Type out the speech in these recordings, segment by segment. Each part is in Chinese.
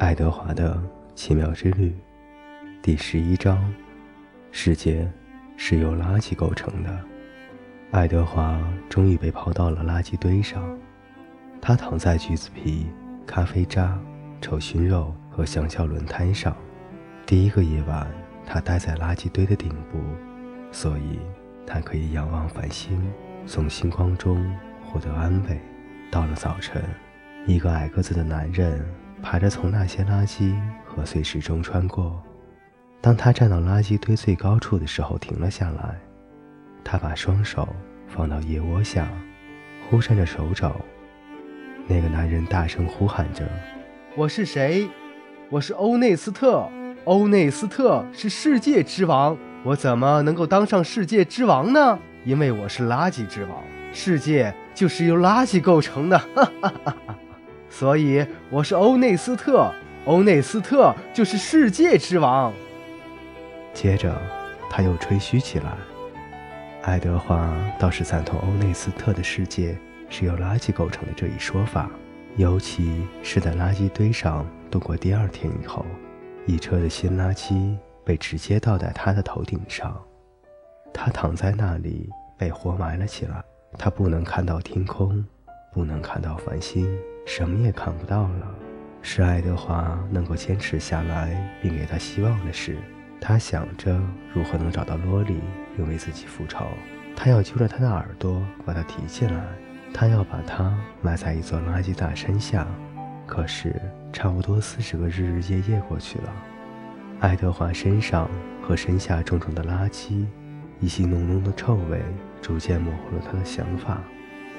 爱德华的奇妙之旅，第十一章：世界是由垃圾构成的。爱德华终于被抛到了垃圾堆上，他躺在橘子皮、咖啡渣、臭熏肉和香蕉轮胎上。第一个夜晚，他待在垃圾堆的顶部，所以他可以仰望繁星，从星光中获得安慰。到了早晨，一个矮个子的男人。爬着从那些垃圾和碎石中穿过。当他站到垃圾堆最高处的时候，停了下来。他把双手放到腋窝下，呼扇着手肘。那个男人大声呼喊着：“我是谁？我是欧内斯特。欧内斯特是世界之王。我怎么能够当上世界之王呢？因为我是垃圾之王。世界就是由垃圾构成的。”哈哈哈哈。所以我是欧内斯特，欧内斯特就是世界之王。接着，他又吹嘘起来。爱德华倒是赞同欧内斯特的世界是由垃圾构成的这一说法，尤其是在垃圾堆上度过第二天以后，一车的新垃圾被直接倒在他的头顶上，他躺在那里被活埋了起来。他不能看到天空，不能看到繁星。什么也看不到了。是爱德华能够坚持下来，并给他希望的事。他想着如何能找到罗莉，并为自己复仇。他要揪着他的耳朵，把他提起来。他要把他埋在一座垃圾大山下。可是，差不多四十个日日夜夜过去了，爱德华身上和身下重重的垃圾，一些浓浓的臭味，逐渐模糊了他的想法。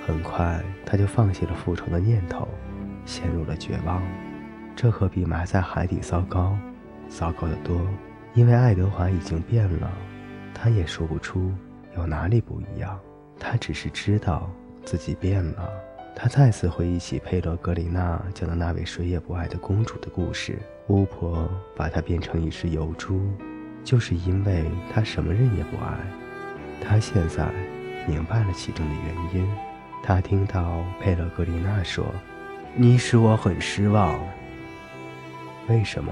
很快，他就放弃了复仇的念头，陷入了绝望。这可比埋在海底糟糕，糟糕得多。因为爱德华已经变了，他也说不出有哪里不一样。他只是知道自己变了。他再次回忆起佩罗格里娜讲的那位谁也不爱的公主的故事。巫婆把她变成一只油猪，就是因为她什么人也不爱。他现在明白了其中的原因。他听到佩勒格里娜说：“你使我很失望。”为什么？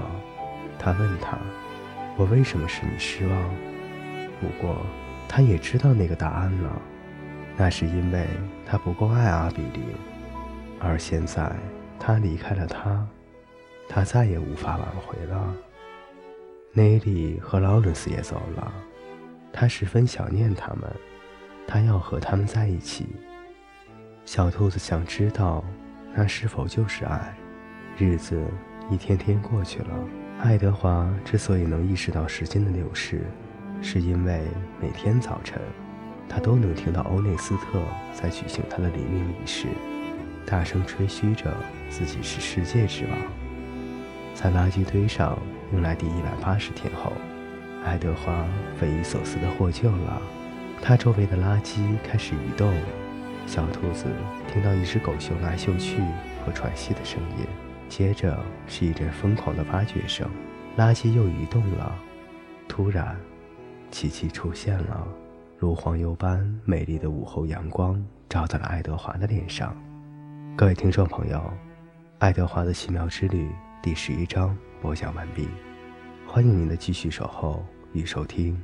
他问他：“我为什么使你失望？”不过，他也知道那个答案了。那是因为他不够爱阿比林，而现在他离开了他，他再也无法挽回了。内利和劳伦斯也走了，他十分想念他们，他要和他们在一起。小兔子想知道，那是否就是爱？日子一天天过去了。爱德华之所以能意识到时间的流逝，是因为每天早晨，他都能听到欧内斯特在举行他的黎明仪式，大声吹嘘着自己是世界之王。在垃圾堆上用来第一百八十天后，爱德华匪夷所思地获救了。他周围的垃圾开始移动。小兔子听到一只狗嗅来嗅去和喘息的声音，接着是一阵疯狂的挖掘声。垃圾又移动了。突然，琪琪出现了，如黄油般美丽的午后阳光照在了爱德华的脸上。各位听众朋友，《爱德华的奇妙之旅》第十一章播讲完毕，欢迎您的继续守候与收听。